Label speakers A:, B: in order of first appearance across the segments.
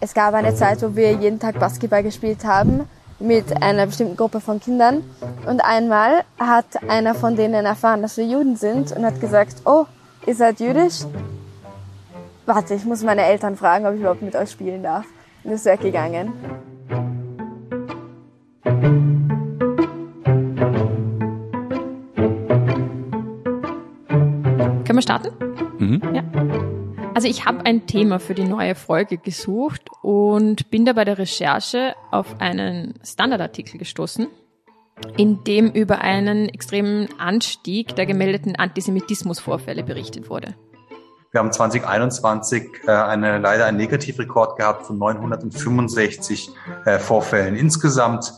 A: Es gab eine Zeit, wo wir jeden Tag Basketball gespielt haben mit einer bestimmten Gruppe von Kindern. Und einmal hat einer von denen erfahren, dass wir Juden sind und hat gesagt, oh, ihr seid jüdisch? Warte, ich muss meine Eltern fragen, ob ich überhaupt mit euch spielen darf. Und ist weggegangen.
B: Können wir starten? Mhm. Ja. Also ich habe ein Thema für die neue Folge gesucht und bin da bei der Recherche auf einen Standardartikel gestoßen, in dem über einen extremen Anstieg der gemeldeten Antisemitismusvorfälle berichtet wurde.
C: Wir haben 2021 äh, eine, leider einen Negativrekord gehabt von 965 äh, Vorfällen insgesamt.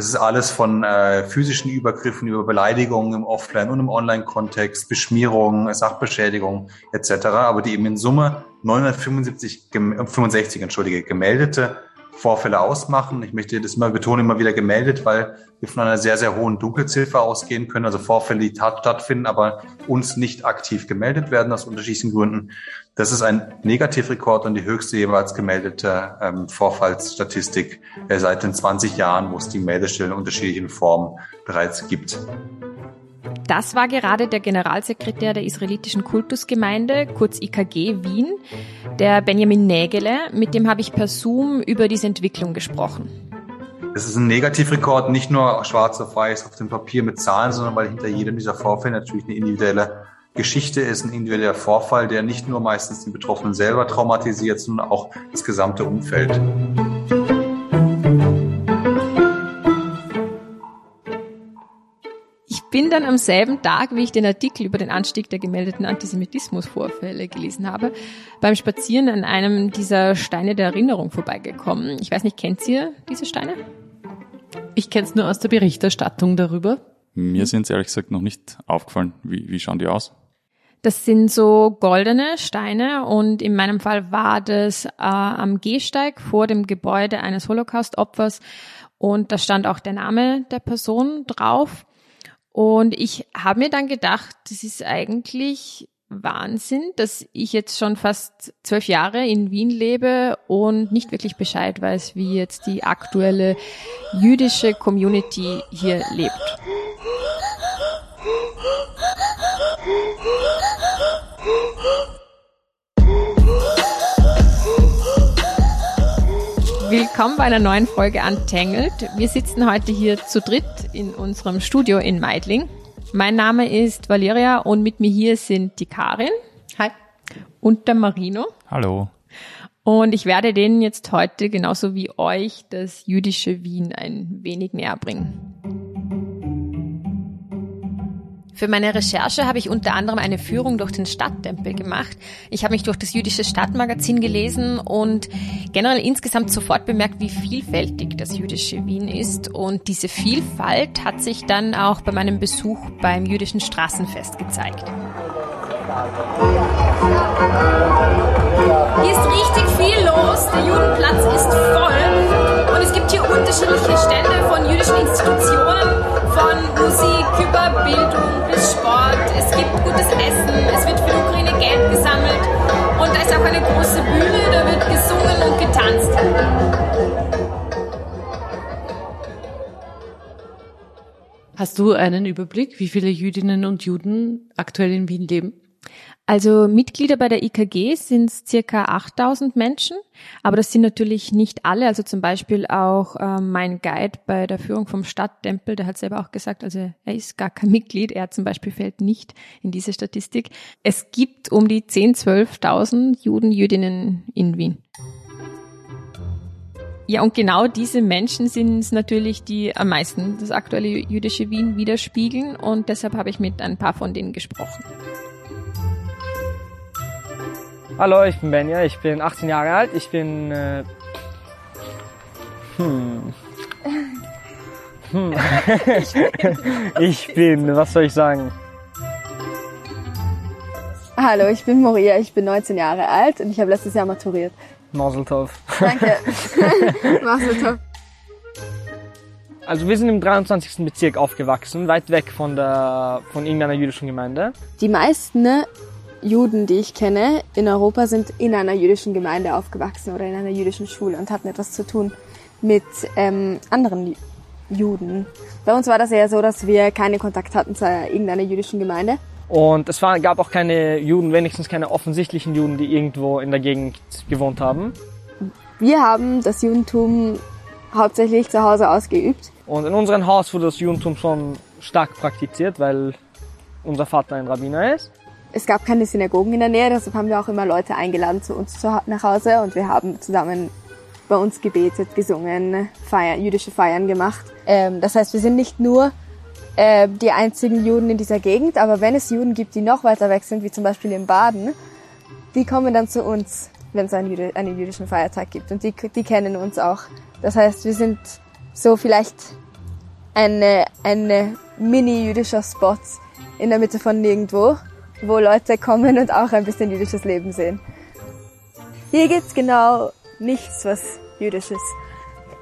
C: Das ist alles von äh, physischen Übergriffen über Beleidigungen im Offline- und im Online-Kontext, Beschmierungen, Sachbeschädigung etc. Aber die eben in Summe 975, 65, entschuldige, gemeldete Vorfälle ausmachen. Ich möchte das immer betonen, immer wieder gemeldet, weil wir von einer sehr, sehr hohen Dunkelziffer ausgehen können. Also Vorfälle, die stattfinden, aber uns nicht aktiv gemeldet werden aus unterschiedlichen Gründen. Das ist ein Negativrekord und die höchste jeweils gemeldete ähm, Vorfallsstatistik äh, seit den 20 Jahren, wo es die Meldestellen unterschiedlichen Formen bereits gibt.
B: Das war gerade der Generalsekretär der israelitischen Kultusgemeinde, kurz IKG Wien, der Benjamin Nägele. Mit dem habe ich per Zoom über diese Entwicklung gesprochen.
C: Es ist ein Negativrekord, nicht nur schwarz auf weiß auf dem Papier mit Zahlen, sondern weil hinter jedem dieser Vorfälle natürlich eine individuelle Geschichte ist, ein individueller Vorfall, der nicht nur meistens den Betroffenen selber traumatisiert, sondern auch das gesamte Umfeld.
B: Bin dann am selben Tag, wie ich den Artikel über den Anstieg der gemeldeten Antisemitismusvorfälle gelesen habe, beim Spazieren an einem dieser Steine der Erinnerung vorbeigekommen. Ich weiß nicht, kennt ihr diese Steine?
D: Ich kenne es nur aus der Berichterstattung darüber.
E: Mir sind es ehrlich gesagt noch nicht aufgefallen. Wie, wie schauen die aus?
B: Das sind so goldene Steine und in meinem Fall war das äh, am Gehsteig vor dem Gebäude eines Holocaust-Opfers und da stand auch der Name der Person drauf. Und ich habe mir dann gedacht, das ist eigentlich Wahnsinn, dass ich jetzt schon fast zwölf Jahre in Wien lebe und nicht wirklich Bescheid weiß, wie jetzt die aktuelle jüdische Community hier lebt. Willkommen bei einer neuen Folge Untangled. Wir sitzen heute hier zu dritt in unserem Studio in Meidling. Mein Name ist Valeria und mit mir hier sind die Karin.
D: Hi.
B: Und der Marino.
E: Hallo.
B: Und ich werde denen jetzt heute genauso wie euch das jüdische Wien ein wenig näher bringen. Für meine Recherche habe ich unter anderem eine Führung durch den Stadttempel gemacht. Ich habe mich durch das jüdische Stadtmagazin gelesen und generell insgesamt sofort bemerkt, wie vielfältig das jüdische Wien ist. Und diese Vielfalt hat sich dann auch bei meinem Besuch beim jüdischen Straßenfest gezeigt. Hier ist richtig viel los, der Judenplatz ist voll und es gibt hier unterschiedliche Stände von jüdischen Institutionen, von Musik über Bildung bis Sport. Es gibt gutes Essen, es wird für die Ukraine Geld gesammelt und da ist auch eine große Bühne, da wird gesungen und getanzt.
D: Hast du einen Überblick, wie viele Jüdinnen und Juden aktuell in Wien leben?
B: Also Mitglieder bei der IKG sind circa 8000 Menschen, aber das sind natürlich nicht alle. Also zum Beispiel auch äh, mein Guide bei der Führung vom Stadttempel, der hat selber auch gesagt, also er ist gar kein Mitglied, er zum Beispiel fällt nicht in diese Statistik. Es gibt um die 10.000, 12.000 Juden, Jüdinnen in Wien. Ja, und genau diese Menschen sind es natürlich, die am meisten das aktuelle jüdische Wien widerspiegeln und deshalb habe ich mit ein paar von denen gesprochen.
F: Hallo, ich bin Benja, ich bin 18 Jahre alt, ich bin... Äh, hm. Hm. ich bin, was soll ich sagen?
A: Hallo, ich bin Moria, ich bin 19 Jahre alt und ich habe letztes Jahr maturiert.
F: Mazel tov.
A: Danke. Mazel tov.
F: Also wir sind im 23. Bezirk aufgewachsen, weit weg von der von irgendeiner jüdischen Gemeinde.
A: Die meisten ne, Juden, die ich kenne in Europa, sind in einer jüdischen Gemeinde aufgewachsen oder in einer jüdischen Schule und hatten etwas zu tun mit ähm, anderen Juden. Bei uns war das eher so, dass wir keine Kontakt hatten zu irgendeiner jüdischen Gemeinde.
F: Und es war, gab auch keine Juden, wenigstens keine offensichtlichen Juden, die irgendwo in der Gegend gewohnt haben.
A: Wir haben das Judentum hauptsächlich zu Hause ausgeübt.
F: Und in unserem Haus wurde das Judentum schon stark praktiziert, weil unser Vater ein Rabbiner ist.
A: Es gab keine Synagogen in der Nähe, deshalb haben wir auch immer Leute eingeladen zu uns nach Hause und wir haben zusammen bei uns gebetet, gesungen, Feiern, jüdische Feiern gemacht. Ähm, das heißt, wir sind nicht nur äh, die einzigen Juden in dieser Gegend, aber wenn es Juden gibt, die noch weiter weg sind, wie zum Beispiel in Baden, die kommen dann zu uns, wenn es einen, Jüdi einen jüdischen Feiertag gibt und die, die kennen uns auch. Das heißt, wir sind so vielleicht eine, eine mini-jüdischer Spot in der Mitte von nirgendwo, wo Leute kommen und auch ein bisschen jüdisches Leben sehen. Hier gibt's genau nichts, was jüdisch ist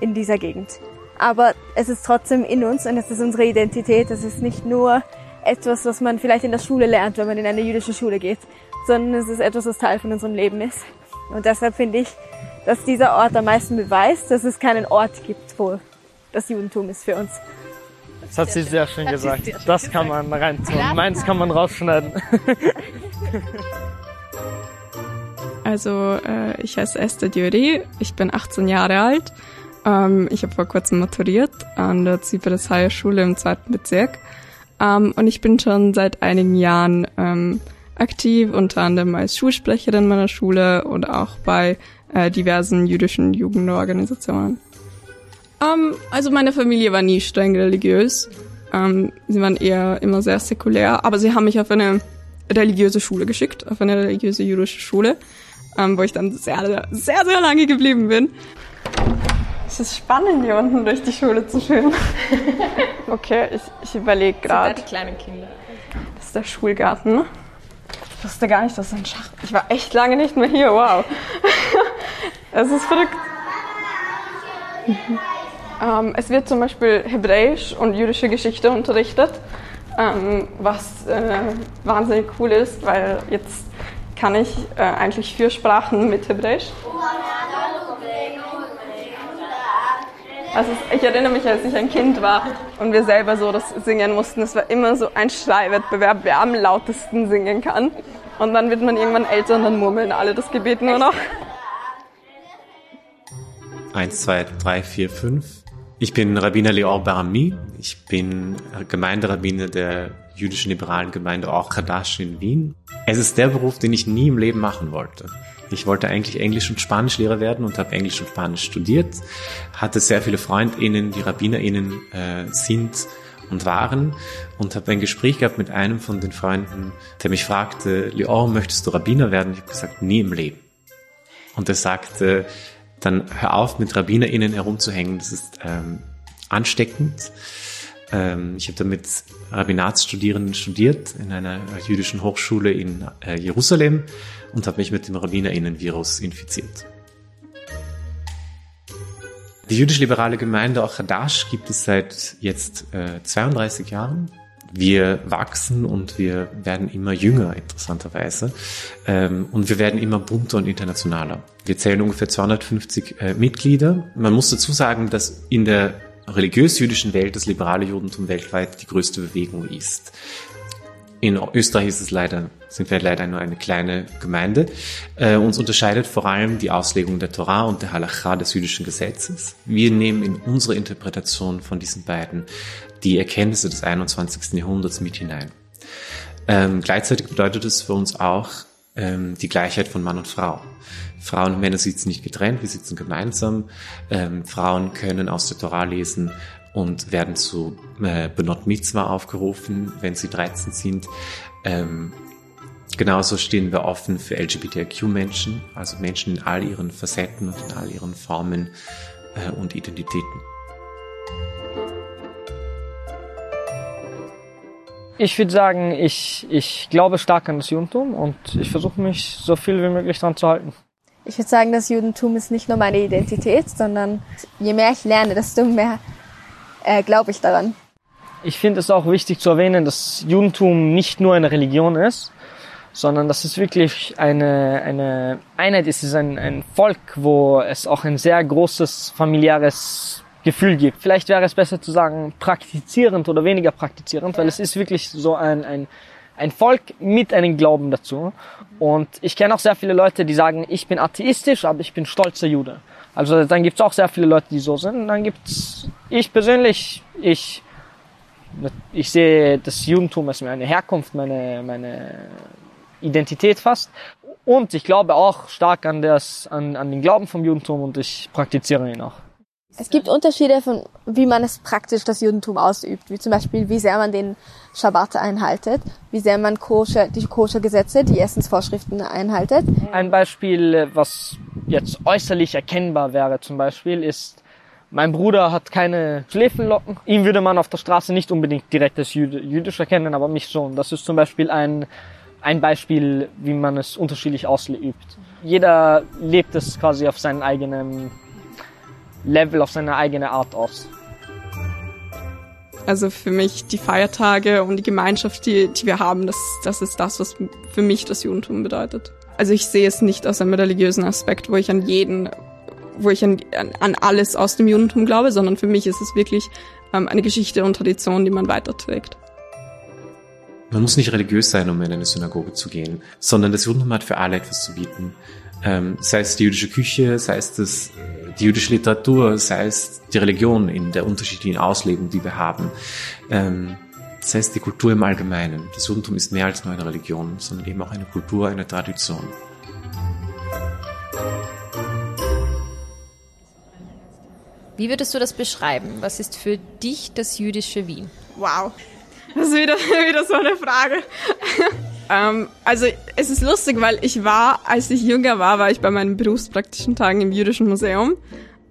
A: in dieser Gegend. Aber es ist trotzdem in uns und es ist unsere Identität. Es ist nicht nur etwas, was man vielleicht in der Schule lernt, wenn man in eine jüdische Schule geht, sondern es ist etwas, was Teil von unserem Leben ist. Und deshalb finde ich, dass dieser Ort am meisten beweist, dass es keinen Ort gibt, wo das Judentum ist für uns.
F: Das hat sie sehr schön gesagt. Das kann man reintun. Meins kann man rausschneiden.
G: Also äh, ich heiße Esther Diori, ich bin 18 Jahre alt. Ähm, ich habe vor kurzem maturiert an der Zyperes Higher Schule im zweiten Bezirk. Ähm, und ich bin schon seit einigen Jahren ähm, aktiv, unter anderem als Schulsprecherin meiner Schule und auch bei äh, diversen jüdischen Jugendorganisationen. Ähm, also meine Familie war nie streng religiös. Ähm, sie waren eher immer sehr säkulär, aber sie haben mich auf eine religiöse Schule geschickt, auf eine religiöse jüdische Schule ähm, wo ich dann sehr, sehr, sehr lange geblieben bin. Es ist spannend, hier unten durch die Schule zu schwimmen. okay, ich, ich überlege gerade.
B: die kleinen Kinder.
G: Das ist der Schulgarten. Ich wusste gar nicht, dass es ein Schach. Ich war echt lange nicht mehr hier. Wow. Es ist verrückt. ähm, es wird zum Beispiel Hebräisch und jüdische Geschichte unterrichtet, ähm, was äh, wahnsinnig cool ist, weil jetzt kann ich äh, eigentlich vier Sprachen mit Hebräisch. Also ich erinnere mich, als ich ein Kind war und wir selber so das singen mussten. Es war immer so ein Schreiwettbewerb, wer am lautesten singen kann. Und dann wird man irgendwann älter und dann murmeln alle das Gebet nur noch.
H: Eins, zwei, drei, vier, fünf. Ich bin Rabbiner Leor Barami. Ich bin Gemeinderabbiner der jüdischen liberalen Gemeinde Or in Wien. Es ist der Beruf, den ich nie im Leben machen wollte. Ich wollte eigentlich Englisch- und Spanischlehrer werden und habe Englisch und Spanisch studiert, hatte sehr viele FreundInnen, die RabbinerInnen äh, sind und waren und habe ein Gespräch gehabt mit einem von den Freunden, der mich fragte, Leon, möchtest du Rabbiner werden? Ich habe gesagt, nie im Leben. Und er sagte, dann hör auf, mit RabbinerInnen herumzuhängen, das ist ähm, ansteckend. Ähm, ich habe da mit Rabbinatsstudierenden studiert in einer jüdischen Hochschule in äh, Jerusalem und habe mich mit dem RabbinerInnen-Virus infiziert. Die jüdisch-liberale Gemeinde auch Hadash gibt es seit jetzt äh, 32 Jahren. Wir wachsen und wir werden immer jünger, interessanterweise. Ähm, und wir werden immer bunter und internationaler. Wir zählen ungefähr 250 äh, Mitglieder. Man muss dazu sagen, dass in der religiös-jüdischen Welt das liberale Judentum weltweit die größte Bewegung ist. In Österreich ist es leider, sind wir leider nur eine kleine Gemeinde. Äh, uns unterscheidet vor allem die Auslegung der Torah und der Halacha des jüdischen Gesetzes. Wir nehmen in unsere Interpretation von diesen beiden die Erkenntnisse des 21. Jahrhunderts mit hinein. Ähm, gleichzeitig bedeutet es für uns auch ähm, die Gleichheit von Mann und Frau. Frauen und Männer sitzen nicht getrennt, wir sitzen gemeinsam. Ähm, Frauen können aus der Torah lesen und werden zu äh, Benot Mitzvah aufgerufen, wenn sie 13 sind. Ähm, genauso stehen wir offen für LGBTIQ-Menschen, also Menschen in all ihren Facetten und in all ihren Formen äh, und Identitäten.
F: Ich würde sagen, ich, ich glaube stark an das Judentum und ich versuche mich so viel wie möglich daran zu halten.
A: Ich würde sagen, das Judentum ist nicht nur meine Identität, sondern je mehr ich lerne, desto mehr äh, glaube ich daran.
F: Ich finde es auch wichtig zu erwähnen, dass Judentum nicht nur eine Religion ist, sondern dass es wirklich eine, eine Einheit ist, es ist ein, ein Volk, wo es auch ein sehr großes familiäres Gefühl gibt. Vielleicht wäre es besser zu sagen praktizierend oder weniger praktizierend, weil es ist wirklich so ein, ein, ein Volk mit einem Glauben dazu. Und ich kenne auch sehr viele Leute, die sagen, ich bin atheistisch, aber ich bin stolzer Jude. Also dann gibt es auch sehr viele Leute, die so sind. Und dann gibt's ich persönlich, ich ich sehe das Judentum als meine Herkunft, meine, meine Identität fast. Und ich glaube auch stark an, das, an, an den Glauben vom Judentum und ich praktiziere ihn auch.
A: Es gibt Unterschiede von, wie man es praktisch das Judentum ausübt, wie zum Beispiel, wie sehr man den Schabbat einhaltet, wie sehr man koscher, die Koscher-Gesetze, die Essensvorschriften einhaltet.
F: Ein Beispiel, was jetzt äußerlich erkennbar wäre zum Beispiel, ist, mein Bruder hat keine Schläfellocken. Ihn würde man auf der Straße nicht unbedingt direkt als Jüd jüdisch erkennen, aber mich schon. Das ist zum Beispiel ein, ein Beispiel, wie man es unterschiedlich ausübt. Jeder lebt es quasi auf seinem eigenen Level, auf seine eigene Art aus.
G: Also für mich die Feiertage und die Gemeinschaft, die, die wir haben, das, das ist das, was für mich das Judentum bedeutet. Also ich sehe es nicht aus einem religiösen Aspekt, wo ich an jeden, wo ich an, an alles aus dem Judentum glaube, sondern für mich ist es wirklich ähm, eine Geschichte und Tradition, die man weiterträgt.
H: Man muss nicht religiös sein, um in eine Synagoge zu gehen, sondern das Judentum hat für alle etwas zu bieten. Ähm, sei es die jüdische Küche, sei es das, die jüdische Literatur, sei es die Religion in der unterschiedlichen Auslegung, die wir haben. Ähm, sei es die Kultur im Allgemeinen. Das Judentum ist mehr als nur eine Religion, sondern eben auch eine Kultur, eine Tradition.
B: Wie würdest du das beschreiben? Was ist für dich das jüdische Wien?
G: Wow, das ist wieder, wieder so eine Frage. Ähm, also es ist lustig, weil ich war, als ich jünger war, war ich bei meinen berufspraktischen Tagen im Jüdischen Museum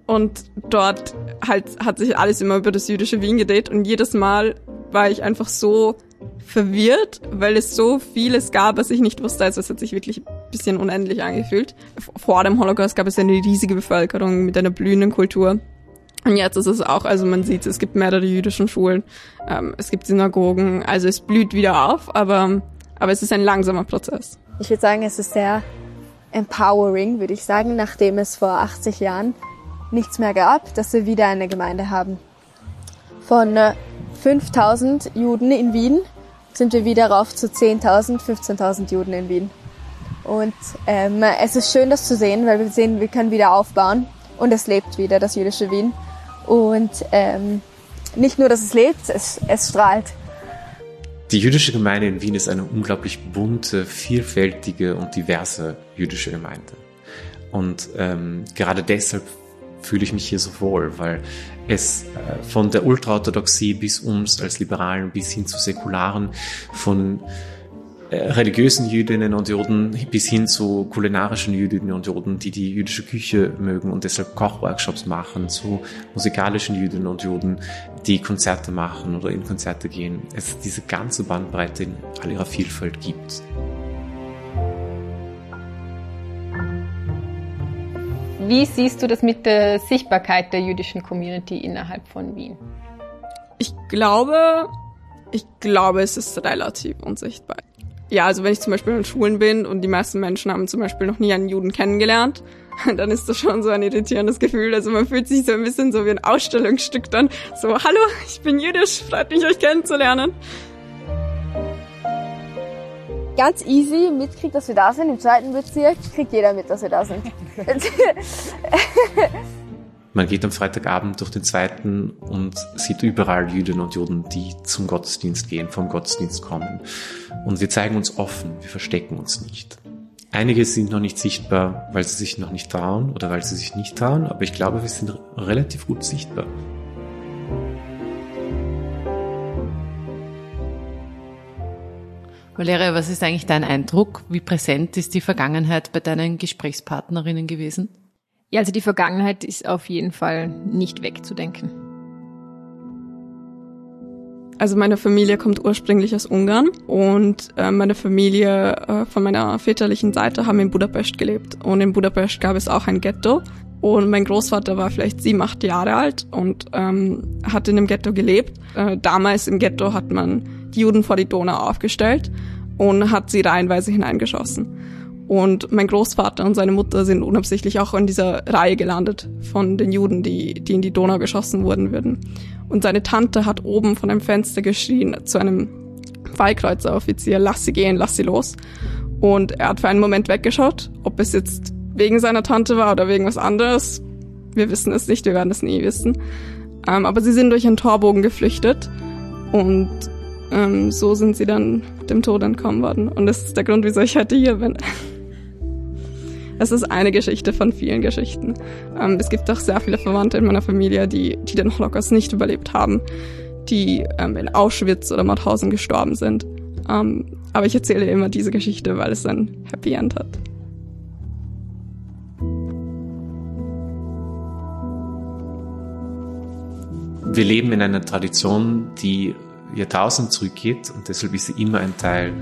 G: und dort halt hat sich alles immer über das jüdische Wien gedreht und jedes Mal war ich einfach so verwirrt, weil es so vieles gab, was ich nicht wusste. Also es hat sich wirklich ein bisschen unendlich angefühlt. Vor dem Holocaust gab es eine riesige Bevölkerung mit einer blühenden Kultur. Und jetzt ist es auch, also man sieht, es gibt mehrere jüdischen Schulen, ähm, es gibt Synagogen, also es blüht wieder auf, aber, aber es ist ein langsamer Prozess.
A: Ich würde sagen, es ist sehr empowering, würde ich sagen, nachdem es vor 80 Jahren nichts mehr gab, dass wir wieder eine Gemeinde haben. Von äh, 5000 Juden in Wien sind wir wieder rauf zu 10.000, 15.000 Juden in Wien. Und ähm, es ist schön, das zu sehen, weil wir sehen, wir können wieder aufbauen und es lebt wieder, das jüdische Wien. Und ähm, nicht nur, dass es lebt, es, es strahlt.
H: Die jüdische Gemeinde in Wien ist eine unglaublich bunte, vielfältige und diverse jüdische Gemeinde. Und ähm, gerade deshalb fühle ich mich hier so wohl, weil es äh, von der Ultraorthodoxie bis uns als Liberalen bis hin zu Säkularen, von religiösen Jüdinnen und Juden bis hin zu kulinarischen Jüdinnen und Juden, die die jüdische Küche mögen und deshalb Kochworkshops machen, zu musikalischen Jüdinnen und Juden, die Konzerte machen oder in Konzerte gehen. Es diese ganze Bandbreite in all ihrer Vielfalt gibt.
B: Wie siehst du das mit der Sichtbarkeit der jüdischen Community innerhalb von Wien?
G: Ich glaube, ich glaube, es ist relativ unsichtbar. Ja, also wenn ich zum Beispiel in Schulen bin und die meisten Menschen haben zum Beispiel noch nie einen Juden kennengelernt, dann ist das schon so ein irritierendes Gefühl. Also man fühlt sich so ein bisschen so wie ein Ausstellungsstück dann. So, hallo, ich bin jüdisch, freut mich, euch kennenzulernen.
A: Ganz easy mitkriegt, dass wir da sind. Im zweiten Bezirk kriegt jeder mit, dass wir da sind.
H: Man geht am Freitagabend durch den zweiten und sieht überall Jüdinnen und Juden, die zum Gottesdienst gehen, vom Gottesdienst kommen. Und wir zeigen uns offen, wir verstecken uns nicht. Einige sind noch nicht sichtbar, weil sie sich noch nicht trauen oder weil sie sich nicht trauen, aber ich glaube, wir sind relativ gut sichtbar.
D: Valeria, was ist eigentlich dein Eindruck? Wie präsent ist die Vergangenheit bei deinen Gesprächspartnerinnen gewesen?
B: Ja, also die Vergangenheit ist auf jeden Fall nicht wegzudenken.
G: Also meine Familie kommt ursprünglich aus Ungarn und äh, meine Familie äh, von meiner väterlichen Seite haben in Budapest gelebt. Und in Budapest gab es auch ein Ghetto. Und mein Großvater war vielleicht sieben, acht Jahre alt und ähm, hat in dem Ghetto gelebt. Äh, damals im Ghetto hat man die Juden vor die Donau aufgestellt und hat sie reihenweise hineingeschossen. Und mein Großvater und seine Mutter sind unabsichtlich auch in dieser Reihe gelandet von den Juden, die, die in die Donau geschossen wurden würden. Und seine Tante hat oben von einem Fenster geschrien zu einem Fallkreuzeroffizier, lass sie gehen, lass sie los. Und er hat für einen Moment weggeschaut, ob es jetzt wegen seiner Tante war oder wegen was anderes. Wir wissen es nicht, wir werden es nie wissen. Ähm, aber sie sind durch einen Torbogen geflüchtet und ähm, so sind sie dann dem Tod entkommen worden. Und das ist der Grund, wieso ich heute hier bin. Es ist eine Geschichte von vielen Geschichten. Ähm, es gibt auch sehr viele Verwandte in meiner Familie, die, die den Holocaust nicht überlebt haben, die ähm, in Auschwitz oder Mauthausen gestorben sind. Ähm, aber ich erzähle immer diese Geschichte, weil es ein Happy End hat.
H: Wir leben in einer Tradition, die Jahrtausend zurückgeht und deshalb ist sie immer ein Teil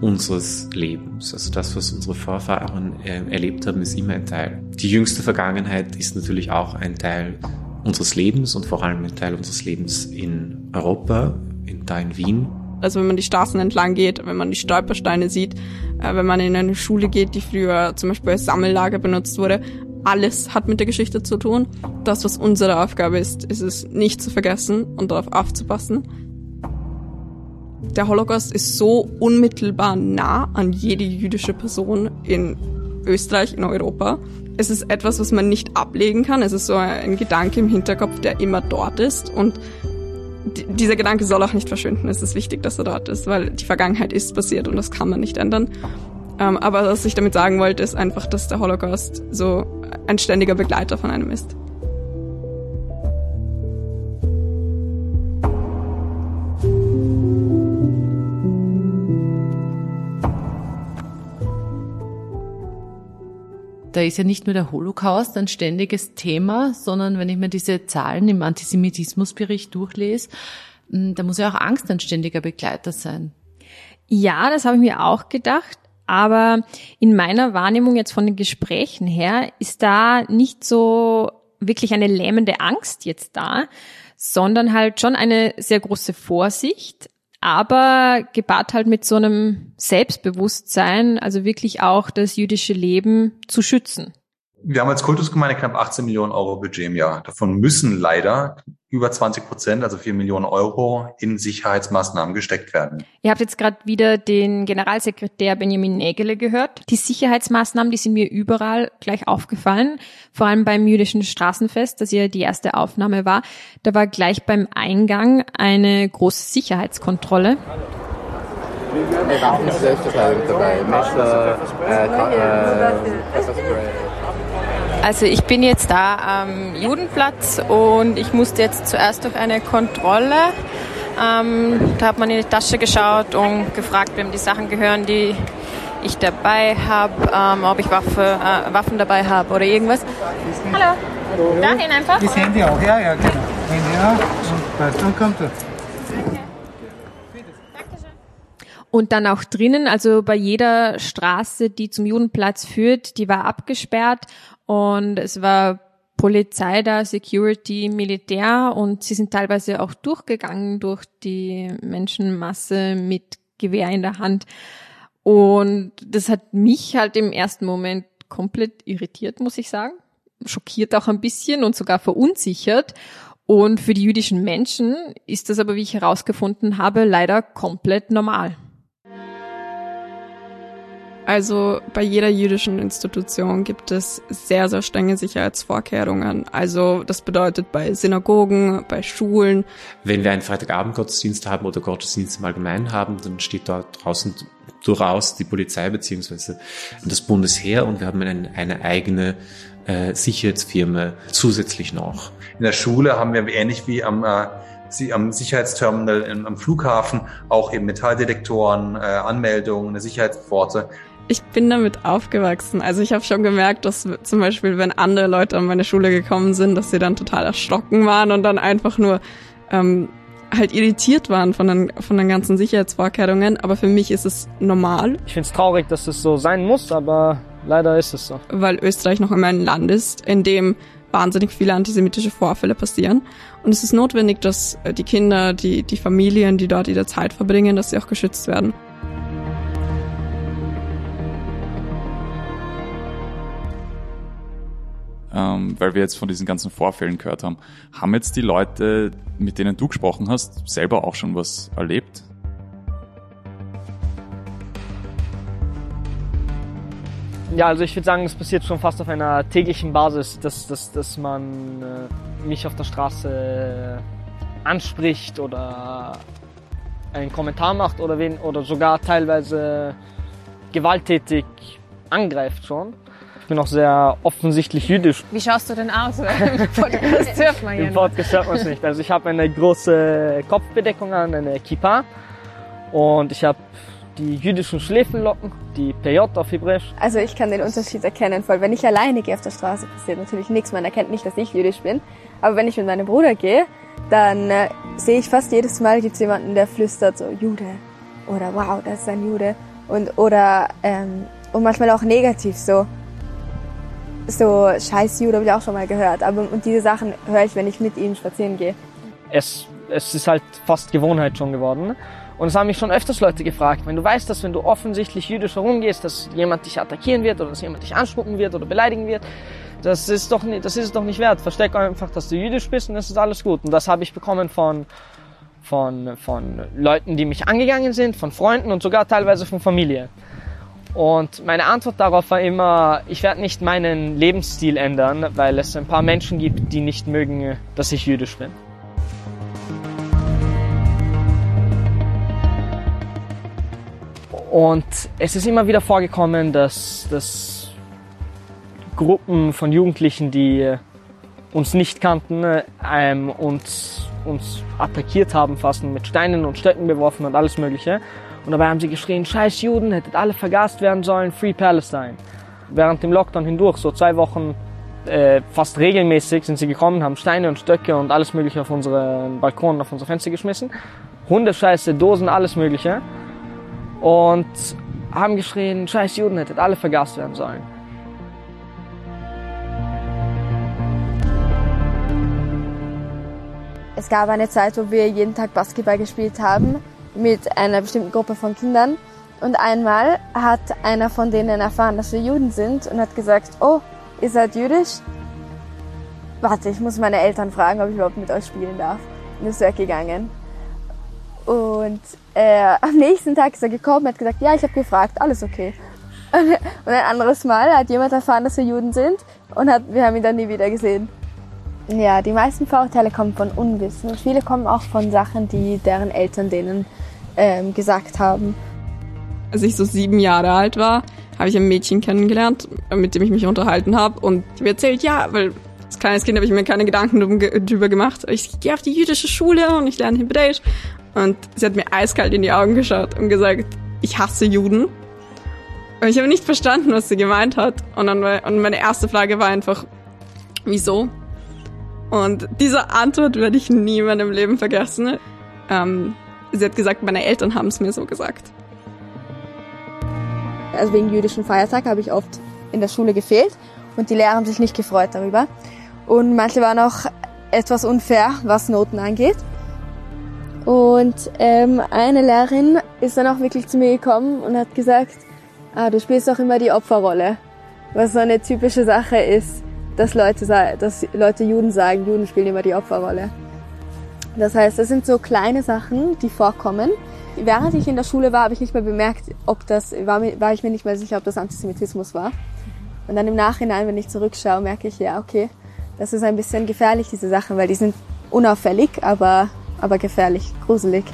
H: unseres Lebens. Also das, was unsere Vorfahren äh, erlebt haben, ist immer ein Teil. Die jüngste Vergangenheit ist natürlich auch ein Teil unseres Lebens und vor allem ein Teil unseres Lebens in Europa, in, da in Wien.
G: Also wenn man die Straßen entlang geht, wenn man die Stolpersteine sieht, äh, wenn man in eine Schule geht, die früher zum Beispiel als Sammellager benutzt wurde, alles hat mit der Geschichte zu tun. Das, was unsere Aufgabe ist, ist es nicht zu vergessen und darauf aufzupassen. Der Holocaust ist so unmittelbar nah an jede jüdische Person in Österreich, in Europa. Es ist etwas, was man nicht ablegen kann. Es ist so ein Gedanke im Hinterkopf, der immer dort ist. Und dieser Gedanke soll auch nicht verschwinden. Es ist wichtig, dass er dort ist, weil die Vergangenheit ist passiert und das kann man nicht ändern. Ähm, aber was ich damit sagen wollte, ist einfach, dass der Holocaust so ein ständiger Begleiter von einem ist.
D: Da ist ja nicht nur der Holocaust ein ständiges Thema, sondern wenn ich mir diese Zahlen im Antisemitismusbericht durchlese, hm, da muss ja auch Angst ein ständiger Begleiter sein.
B: Ja, das habe ich mir auch gedacht. Aber in meiner Wahrnehmung jetzt von den Gesprächen her ist da nicht so wirklich eine lähmende Angst jetzt da, sondern halt schon eine sehr große Vorsicht, aber gepaart halt mit so einem Selbstbewusstsein, also wirklich auch das jüdische Leben zu schützen.
C: Wir haben als Kultusgemeinde knapp 18 Millionen Euro Budget im Jahr. Davon müssen leider über 20 Prozent, also 4 Millionen Euro, in Sicherheitsmaßnahmen gesteckt werden.
B: Ihr habt jetzt gerade wieder den Generalsekretär Benjamin Nägele gehört. Die Sicherheitsmaßnahmen, die sind mir überall gleich aufgefallen. Vor allem beim jüdischen Straßenfest, das ja die erste Aufnahme war. Da war gleich beim Eingang eine große Sicherheitskontrolle. Also ich bin jetzt da am Judenplatz und ich musste jetzt zuerst durch eine Kontrolle. Ähm, da hat man in die Tasche geschaut und gefragt, wem die Sachen gehören, die ich dabei habe, ähm, ob ich Waffe, äh, Waffen dabei habe oder irgendwas. Hallo. Hallo. Dahin einfach?
I: Das Handy auch, ja, ja, genau. Handy ja, und dann kommt er.
B: Und dann auch drinnen, also bei jeder Straße, die zum Judenplatz führt, die war abgesperrt und es war Polizei da, Security, Militär und sie sind teilweise auch durchgegangen durch die Menschenmasse mit Gewehr in der Hand. Und das hat mich halt im ersten Moment komplett irritiert, muss ich sagen. Schockiert auch ein bisschen und sogar verunsichert. Und für die jüdischen Menschen ist das aber, wie ich herausgefunden habe, leider komplett normal.
G: Also bei jeder jüdischen Institution gibt es sehr, sehr strenge Sicherheitsvorkehrungen. Also das bedeutet bei Synagogen, bei Schulen.
H: Wenn wir einen Freitagabendgottesdienst haben oder Gottesdienst im Allgemeinen haben, dann steht dort draußen durchaus die Polizei beziehungsweise das Bundesheer und wir haben eine, eine eigene äh, Sicherheitsfirma zusätzlich noch.
C: In der Schule haben wir ähnlich wie am äh Sie am Sicherheitsterminal am Flughafen auch eben Metalldetektoren, äh, Anmeldungen, eine Sicherheitspforte
G: ich bin damit aufgewachsen. Also ich habe schon gemerkt, dass zum Beispiel, wenn andere Leute an meine Schule gekommen sind, dass sie dann total erschrocken waren und dann einfach nur ähm, halt irritiert waren von den, von den ganzen Sicherheitsvorkehrungen. Aber für mich ist es normal.
F: Ich finde es traurig, dass es so sein muss, aber leider ist es so.
G: Weil Österreich noch immer ein Land ist, in dem wahnsinnig viele antisemitische Vorfälle passieren. Und es ist notwendig, dass die Kinder, die, die Familien, die dort ihre Zeit verbringen, dass sie auch geschützt werden.
E: Ähm, weil wir jetzt von diesen ganzen Vorfällen gehört haben. Haben jetzt die Leute, mit denen du gesprochen hast, selber auch schon was erlebt?
F: Ja, also ich würde sagen, es passiert schon fast auf einer täglichen Basis, dass, dass, dass man äh, mich auf der Straße anspricht oder einen Kommentar macht oder, wen, oder sogar teilweise gewalttätig angreift schon. Ich bin auch sehr offensichtlich jüdisch.
B: Wie schaust du denn aus? Im Podcast hört man ja
F: Im Podcast hört man es nicht. Also ich habe eine große Kopfbedeckung an, eine Kippa und ich habe die jüdischen Schläfenlocken, die PJ auf Hebräisch.
A: Also ich kann den Unterschied erkennen, weil wenn ich alleine gehe auf der Straße, passiert natürlich nichts. Man erkennt nicht, dass ich jüdisch bin. Aber wenn ich mit meinem Bruder gehe, dann äh, sehe ich fast jedes Mal gibt's jemanden, der flüstert so Jude oder wow, das ist ein Jude und oder ähm, und manchmal auch negativ so so Scheiß Jude habe ich auch schon mal gehört. Aber und diese Sachen höre ich, wenn ich mit ihm spazieren gehe.
F: Es, es ist halt fast Gewohnheit schon geworden. Und es haben mich schon öfters Leute gefragt, wenn du weißt, dass wenn du offensichtlich jüdisch herumgehst, dass jemand dich attackieren wird oder dass jemand dich anspucken wird oder beleidigen wird, das ist doch nicht, das ist es doch nicht wert. Versteck einfach, dass du jüdisch bist und das ist alles gut. Und das habe ich bekommen von von von Leuten, die mich angegangen sind, von Freunden und sogar teilweise von Familie. Und meine Antwort darauf war immer, ich werde nicht meinen Lebensstil ändern, weil es ein paar Menschen gibt, die nicht mögen, dass ich jüdisch bin. Und es ist immer wieder vorgekommen, dass, dass Gruppen von Jugendlichen, die uns nicht kannten, ähm, uns, uns attackiert haben, fast mit Steinen und Stöcken beworfen und alles Mögliche. Und dabei haben sie geschrien, scheiß Juden, hättet alle vergast werden sollen, Free Palestine. Während dem Lockdown hindurch, so zwei Wochen äh, fast regelmäßig sind sie gekommen, haben Steine und Stöcke und alles Mögliche auf unseren Balkon, auf unser Fenster geschmissen. Hundescheiße, Dosen, alles Mögliche. Und haben geschrien, scheiß Juden, hättet alle vergast werden sollen.
A: Es gab eine Zeit, wo wir jeden Tag Basketball gespielt haben mit einer bestimmten Gruppe von Kindern. Und einmal hat einer von denen erfahren, dass wir Juden sind und hat gesagt, oh, ihr seid jüdisch? Warte, ich muss meine Eltern fragen, ob ich überhaupt mit euch spielen darf. Und ist weggegangen. Und äh, am nächsten Tag ist er gekommen und hat gesagt, ja, ich habe gefragt, alles okay. Und, ein anderes Mal hat jemand erfahren, dass wir Juden sind und hat, wir haben ihn dann nie wieder gesehen. Ja, die meisten Vorurteile kommen von Unwissen und viele kommen auch von Sachen, die deren Eltern denen ähm, gesagt haben.
G: Als ich so sieben Jahre alt war, habe ich ein Mädchen kennengelernt, mit dem ich mich unterhalten habe und ich habe erzählt, ja, weil als kleines Kind habe ich mir keine Gedanken darüber gemacht. Ich gehe auf die jüdische Schule und ich lerne Hebräisch. Und sie hat mir eiskalt in die Augen geschaut und gesagt, ich hasse Juden. Und ich habe nicht verstanden, was sie gemeint hat. Und dann und meine erste Frage war einfach, wieso? Und diese Antwort werde ich nie in meinem Leben vergessen. Ähm, sie hat gesagt, meine Eltern haben es mir so gesagt.
A: Also wegen jüdischen Feiertag habe ich oft in der Schule gefehlt und die Lehrer haben sich nicht gefreut darüber. Und manche waren auch etwas unfair, was Noten angeht. Und ähm, eine Lehrerin ist dann auch wirklich zu mir gekommen und hat gesagt, ah, du spielst doch immer die Opferrolle. Was so eine typische Sache ist, dass Leute, dass Leute Juden sagen, Juden spielen immer die Opferrolle. Das heißt, das sind so kleine Sachen, die vorkommen. Während ich in der Schule war, habe ich nicht mehr bemerkt, ob das, war, war ich mir nicht mehr sicher, ob das Antisemitismus war. Und dann im Nachhinein, wenn ich zurückschaue, merke ich, ja, okay, das ist ein bisschen gefährlich, diese Sachen, weil die sind unauffällig, aber, aber gefährlich, gruselig.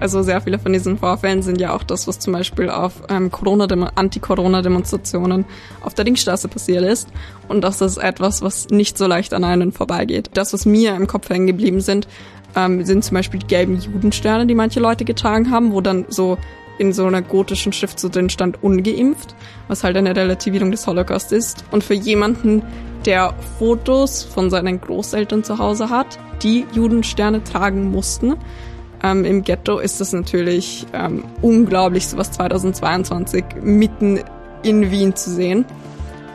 G: Also sehr viele von diesen Vorfällen sind ja auch das, was zum Beispiel auf ähm, Corona Anti-Corona-Demonstrationen auf der Ringstraße passiert ist. Und das ist etwas, was nicht so leicht an einen vorbeigeht. Das, was mir im Kopf hängen geblieben sind, ähm, sind zum Beispiel die gelben Judensterne, die manche Leute getragen haben, wo dann so in so einer gotischen Schrift so drin stand ungeimpft, was halt eine Relativierung des Holocaust ist. Und für jemanden, der Fotos von seinen Großeltern zu Hause hat, die Judensterne tragen mussten, ähm, Im Ghetto ist das natürlich ähm, unglaublich, sowas 2022 mitten in Wien zu sehen.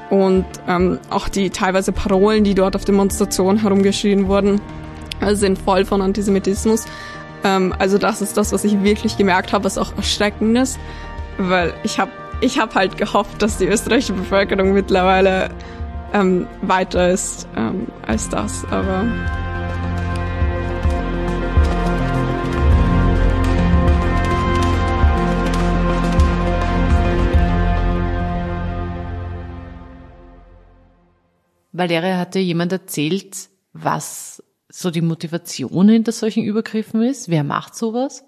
G: Und ähm, auch die teilweise Parolen, die dort auf Demonstrationen herumgeschrien wurden, äh, sind voll von Antisemitismus. Ähm, also das ist das, was ich wirklich gemerkt habe, was auch erschreckend ist. weil ich habe ich hab halt gehofft, dass die österreichische Bevölkerung mittlerweile ähm, weiter ist ähm, als das, aber
D: Valeria hatte jemand erzählt, was so die Motivation hinter solchen Übergriffen ist? Wer macht sowas?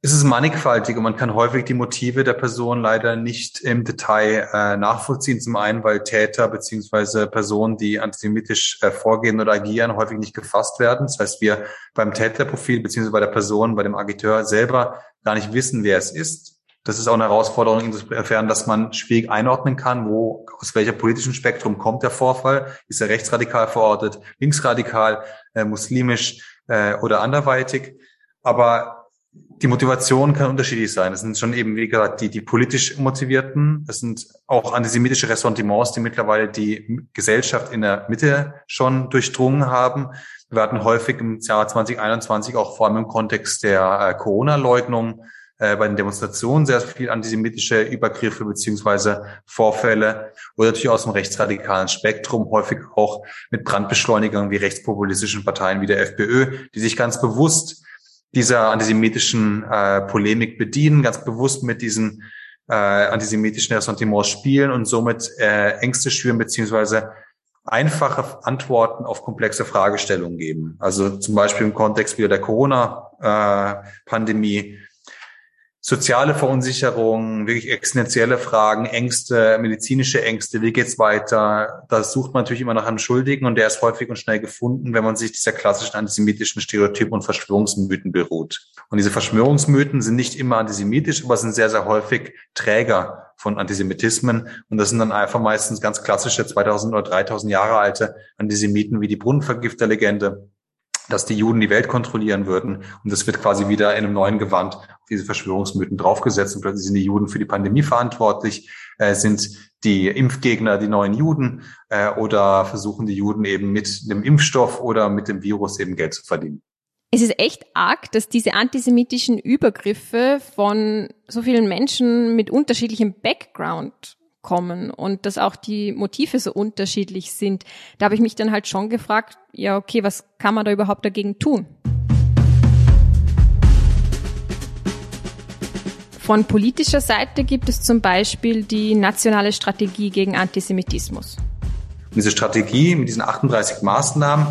C: Es ist mannigfaltig und man kann häufig die Motive der Person leider nicht im Detail äh, nachvollziehen. Zum einen, weil Täter beziehungsweise Personen, die antisemitisch äh, vorgehen oder agieren, häufig nicht gefasst werden. Das heißt, wir beim Täterprofil beziehungsweise bei der Person, bei dem Agiteur selber gar nicht wissen, wer es ist. Das ist auch eine Herausforderung insofern, dass man schwierig einordnen kann, wo, aus welcher politischen Spektrum kommt der Vorfall. Ist er rechtsradikal verortet, linksradikal, äh, muslimisch äh, oder anderweitig. Aber die Motivation kann unterschiedlich sein. Es sind schon eben, wie gesagt, die, die politisch motivierten. Es sind auch antisemitische Ressentiments, die mittlerweile die Gesellschaft in der Mitte schon durchdrungen haben. Wir hatten häufig im Jahr 2021 auch vor allem im Kontext der äh, Corona-Leugnung äh, bei den Demonstrationen sehr viel antisemitische Übergriffe beziehungsweise Vorfälle oder natürlich aus dem rechtsradikalen Spektrum, häufig auch mit Brandbeschleunigern wie rechtspopulistischen Parteien wie der FPÖ, die sich ganz bewusst dieser antisemitischen äh, Polemik bedienen, ganz bewusst mit diesen äh, antisemitischen Ressentiments spielen und somit äh, Ängste schüren beziehungsweise einfache Antworten auf komplexe Fragestellungen geben. Also zum Beispiel im Kontext wieder der Corona-Pandemie soziale Verunsicherung, wirklich existenzielle Fragen, Ängste, medizinische Ängste, wie geht's weiter? Da sucht man natürlich immer nach einem Schuldigen und der ist häufig und schnell gefunden, wenn man sich dieser klassischen antisemitischen Stereotypen und Verschwörungsmythen beruht. Und diese Verschwörungsmythen sind nicht immer antisemitisch, aber sind sehr, sehr häufig Träger von Antisemitismen. Und das sind dann einfach meistens ganz klassische 2000 oder 3000 Jahre alte Antisemiten wie die Brunnenvergifterlegende dass die Juden die Welt kontrollieren würden. Und das wird quasi wieder in einem neuen Gewand auf diese Verschwörungsmythen draufgesetzt. Und plötzlich sind die Juden für die Pandemie verantwortlich, äh, sind die Impfgegner die neuen Juden äh, oder versuchen die Juden eben mit dem Impfstoff oder mit dem Virus eben Geld zu verdienen.
B: Es ist echt arg, dass diese antisemitischen Übergriffe von so vielen Menschen mit unterschiedlichem Background kommen und dass auch die Motive so unterschiedlich sind. Da habe ich mich dann halt schon gefragt, ja, okay, was kann man da überhaupt dagegen tun? Von politischer Seite gibt es zum Beispiel die nationale Strategie gegen Antisemitismus.
C: Diese Strategie mit diesen 38 Maßnahmen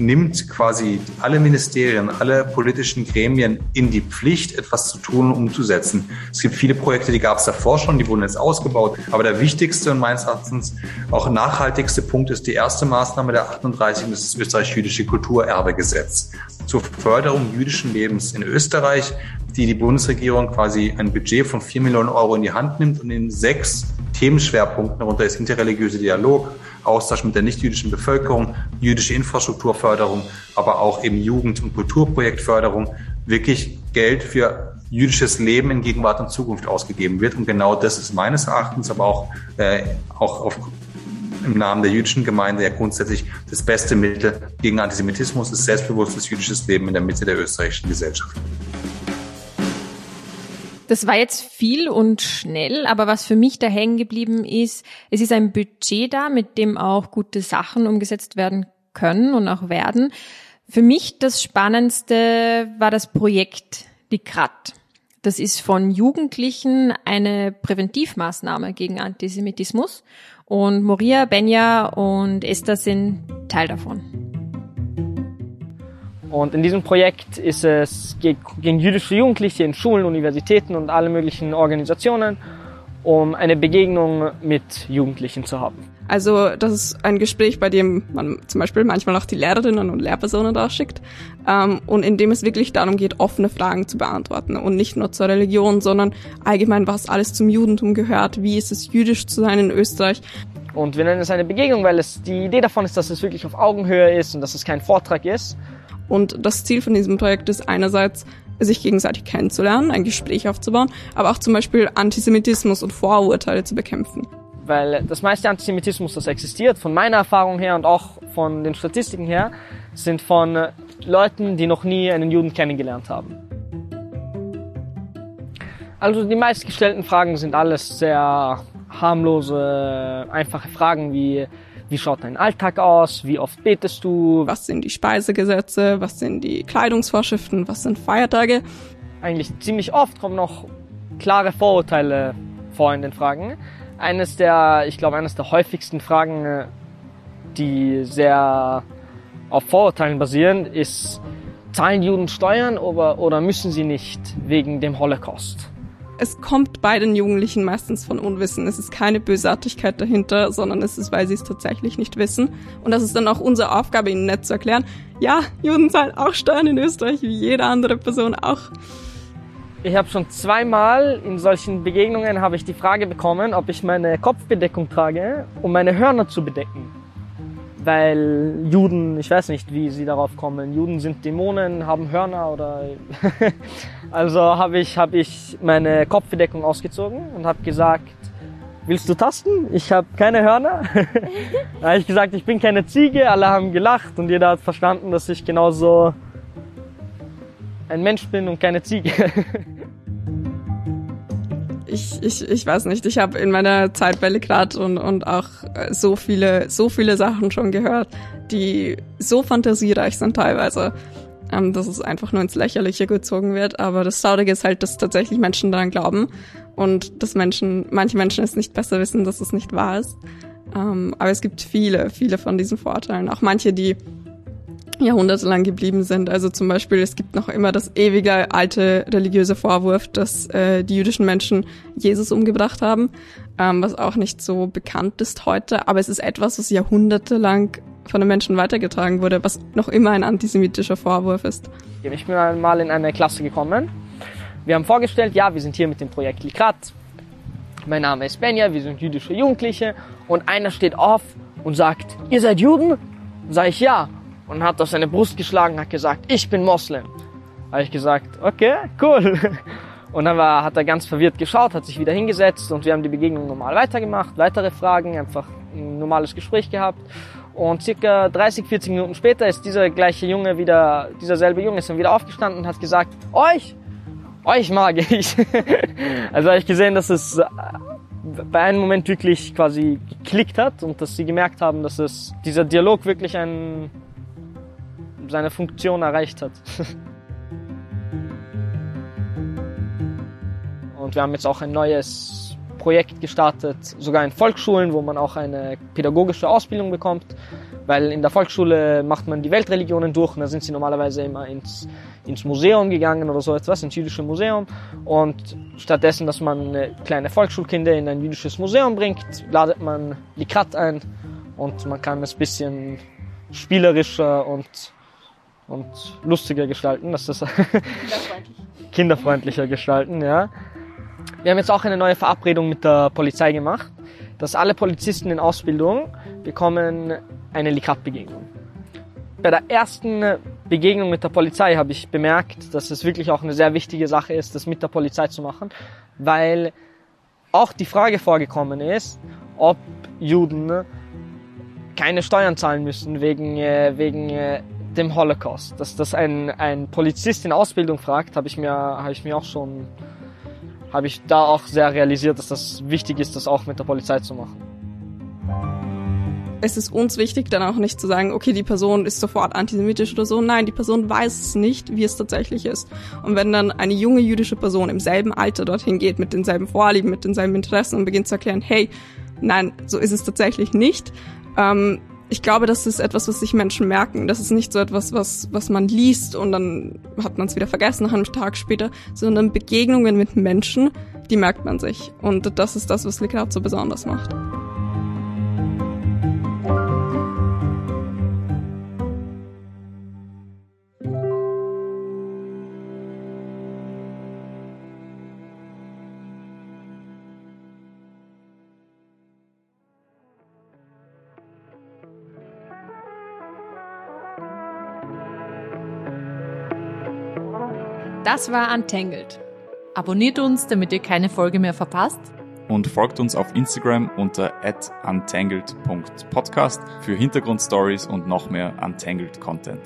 C: nimmt quasi alle Ministerien, alle politischen Gremien in die Pflicht, etwas zu tun, um umzusetzen. Es gibt viele Projekte, die gab es davor schon, die wurden jetzt ausgebaut. Aber der wichtigste und meines Erachtens auch nachhaltigste Punkt ist die erste Maßnahme der 38, das ist das österreich-jüdische Kulturerbegesetz zur Förderung jüdischen Lebens in Österreich, die die Bundesregierung quasi ein Budget von vier Millionen Euro in die Hand nimmt und in sechs Themenschwerpunkten, darunter ist interreligiöse Dialog, Austausch mit der nichtjüdischen Bevölkerung, jüdische Infrastrukturförderung, aber auch eben Jugend- und Kulturprojektförderung wirklich Geld für jüdisches Leben in Gegenwart und Zukunft ausgegeben wird. Und genau das ist meines Erachtens, aber auch, äh, auch auf, im Namen der jüdischen Gemeinde ja grundsätzlich das beste Mittel gegen Antisemitismus, ist selbstbewusstes jüdisches Leben in der Mitte der österreichischen Gesellschaft.
B: Das war jetzt viel und schnell, aber was für mich da hängen geblieben ist, es ist ein Budget da, mit dem auch gute Sachen umgesetzt werden können und auch werden. Für mich das Spannendste war das Projekt Die Krat. Das ist von Jugendlichen eine Präventivmaßnahme gegen Antisemitismus und Moria, Benja und Esther sind Teil davon.
F: Und in diesem Projekt ist es gegen jüdische Jugendliche in Schulen, Universitäten und alle möglichen Organisationen, um eine Begegnung mit Jugendlichen zu haben.
G: Also das ist ein Gespräch, bei dem man zum Beispiel manchmal auch die Lehrerinnen und Lehrpersonen da schickt ähm, und in dem es wirklich darum geht, offene Fragen zu beantworten und nicht nur zur Religion, sondern allgemein, was alles zum Judentum gehört, wie ist es jüdisch zu sein in Österreich.
F: Und wir nennen es eine Begegnung, weil es die Idee davon ist, dass es wirklich auf Augenhöhe ist und dass es kein Vortrag ist,
G: und das Ziel von diesem Projekt ist einerseits, sich gegenseitig kennenzulernen, ein Gespräch aufzubauen, aber auch zum Beispiel Antisemitismus und Vorurteile zu bekämpfen.
F: Weil das meiste Antisemitismus, das existiert, von meiner Erfahrung her und auch von den Statistiken her, sind von Leuten, die noch nie einen Juden kennengelernt haben. Also die meistgestellten Fragen sind alles sehr harmlose, einfache Fragen wie wie schaut dein Alltag aus? Wie oft betest du?
G: Was sind die Speisegesetze? Was sind die Kleidungsvorschriften? Was sind Feiertage?
F: Eigentlich ziemlich oft kommen noch klare Vorurteile vor in den Fragen. Eines der, ich glaube, eines der häufigsten Fragen, die sehr auf Vorurteilen basieren, ist, zahlen Juden Steuern oder, oder müssen sie nicht wegen dem Holocaust?
G: Es kommt bei den Jugendlichen meistens von Unwissen. Es ist keine Bösartigkeit dahinter, sondern es ist, weil sie es tatsächlich nicht wissen. Und das ist dann auch unsere Aufgabe, ihnen nett zu erklären, ja, Juden zahlen auch Steuern in Österreich, wie jede andere Person auch.
F: Ich habe schon zweimal in solchen Begegnungen habe ich die Frage bekommen, ob ich meine Kopfbedeckung trage, um meine Hörner zu bedecken weil Juden, ich weiß nicht, wie sie darauf kommen. Juden sind Dämonen, haben Hörner oder also habe ich habe ich meine Kopfbedeckung ausgezogen und habe gesagt, willst du tasten? Ich habe keine Hörner. da habe ich gesagt, ich bin keine Ziege. Alle haben gelacht und jeder hat verstanden, dass ich genauso ein Mensch bin und keine Ziege.
G: ich, ich, ich weiß nicht, ich habe in meiner Zeit bei Legrad und, und auch äh, so viele, so viele Sachen schon gehört, die so fantasiereich sind teilweise, ähm, dass es einfach nur ins Lächerliche gezogen wird. Aber das Traurige ist halt, dass tatsächlich Menschen daran glauben und dass Menschen, manche Menschen es nicht besser wissen, dass es nicht wahr ist. Ähm, aber es gibt viele, viele von diesen Vorurteilen. Auch manche, die jahrhundertelang geblieben sind. Also zum Beispiel, es gibt noch immer das ewige alte religiöse Vorwurf, dass äh, die jüdischen Menschen Jesus umgebracht haben, ähm, was auch nicht so bekannt ist heute, aber es ist etwas, was jahrhundertelang von den Menschen weitergetragen wurde, was noch immer ein antisemitischer Vorwurf ist.
F: Ich bin einmal in eine Klasse gekommen. Wir haben vorgestellt, ja, wir sind hier mit dem Projekt Likrat. Mein Name ist Benja, wir sind jüdische Jugendliche und einer steht auf und sagt, ihr seid Juden? Sag ich ja und hat auf seine Brust geschlagen, hat gesagt, ich bin Moslem. Habe ich gesagt, okay, cool. Und dann war, hat er ganz verwirrt geschaut, hat sich wieder hingesetzt und wir haben die Begegnung normal weitergemacht, weitere Fragen, einfach ein normales Gespräch gehabt. Und circa 30, 40 Minuten später ist dieser gleiche Junge wieder, dieser selbe Junge ist dann wieder aufgestanden und hat gesagt, euch, euch mag ich. also habe ich gesehen, dass es äh, bei einem Moment wirklich quasi geklickt hat und dass sie gemerkt haben, dass es dieser Dialog wirklich ein seine Funktion erreicht hat. Und wir haben jetzt auch ein neues Projekt gestartet, sogar in Volksschulen, wo man auch eine pädagogische Ausbildung bekommt, weil in der Volksschule macht man die Weltreligionen durch und da sind sie normalerweise immer ins, ins Museum gegangen oder so etwas, ins jüdische Museum und stattdessen, dass man kleine Volksschulkinder in ein jüdisches Museum bringt, ladet man die Kat ein und man kann es bisschen spielerischer und und lustiger gestalten, dass das Kinderfreundlich. kinderfreundlicher gestalten, ja. Wir haben jetzt auch eine neue Verabredung mit der Polizei gemacht, dass alle Polizisten in Ausbildung bekommen eine Likat-Begegnung. Bei der ersten Begegnung mit der Polizei habe ich bemerkt, dass es wirklich auch eine sehr wichtige Sache ist, das mit der Polizei zu machen, weil auch die Frage vorgekommen ist, ob Juden keine Steuern zahlen müssen wegen, äh, wegen äh, dem Holocaust. Dass das ein, ein Polizist in Ausbildung fragt, habe ich mir, habe ich mir auch schon, habe ich da auch sehr realisiert, dass das wichtig ist, das auch mit der Polizei zu machen.
G: Es ist uns wichtig, dann auch nicht zu sagen, okay, die Person ist sofort antisemitisch oder so. Nein, die Person weiß es nicht, wie es tatsächlich ist. Und wenn dann eine junge jüdische Person im selben Alter dorthin geht, mit denselben Vorlieben, mit denselben Interessen und beginnt zu erklären, hey, nein, so ist es tatsächlich nicht, ähm, ich glaube, das ist etwas, was sich Menschen merken. Das ist nicht so etwas, was, was man liest und dann hat man es wieder vergessen nach einem Tag später, sondern Begegnungen mit Menschen, die merkt man sich. Und das ist das, was Likrat so besonders macht.
B: Das war Untangled.
D: Abonniert uns, damit ihr keine Folge mehr verpasst.
E: Und folgt uns auf Instagram unter untangled.podcast für Hintergrundstories und noch mehr Untangled Content.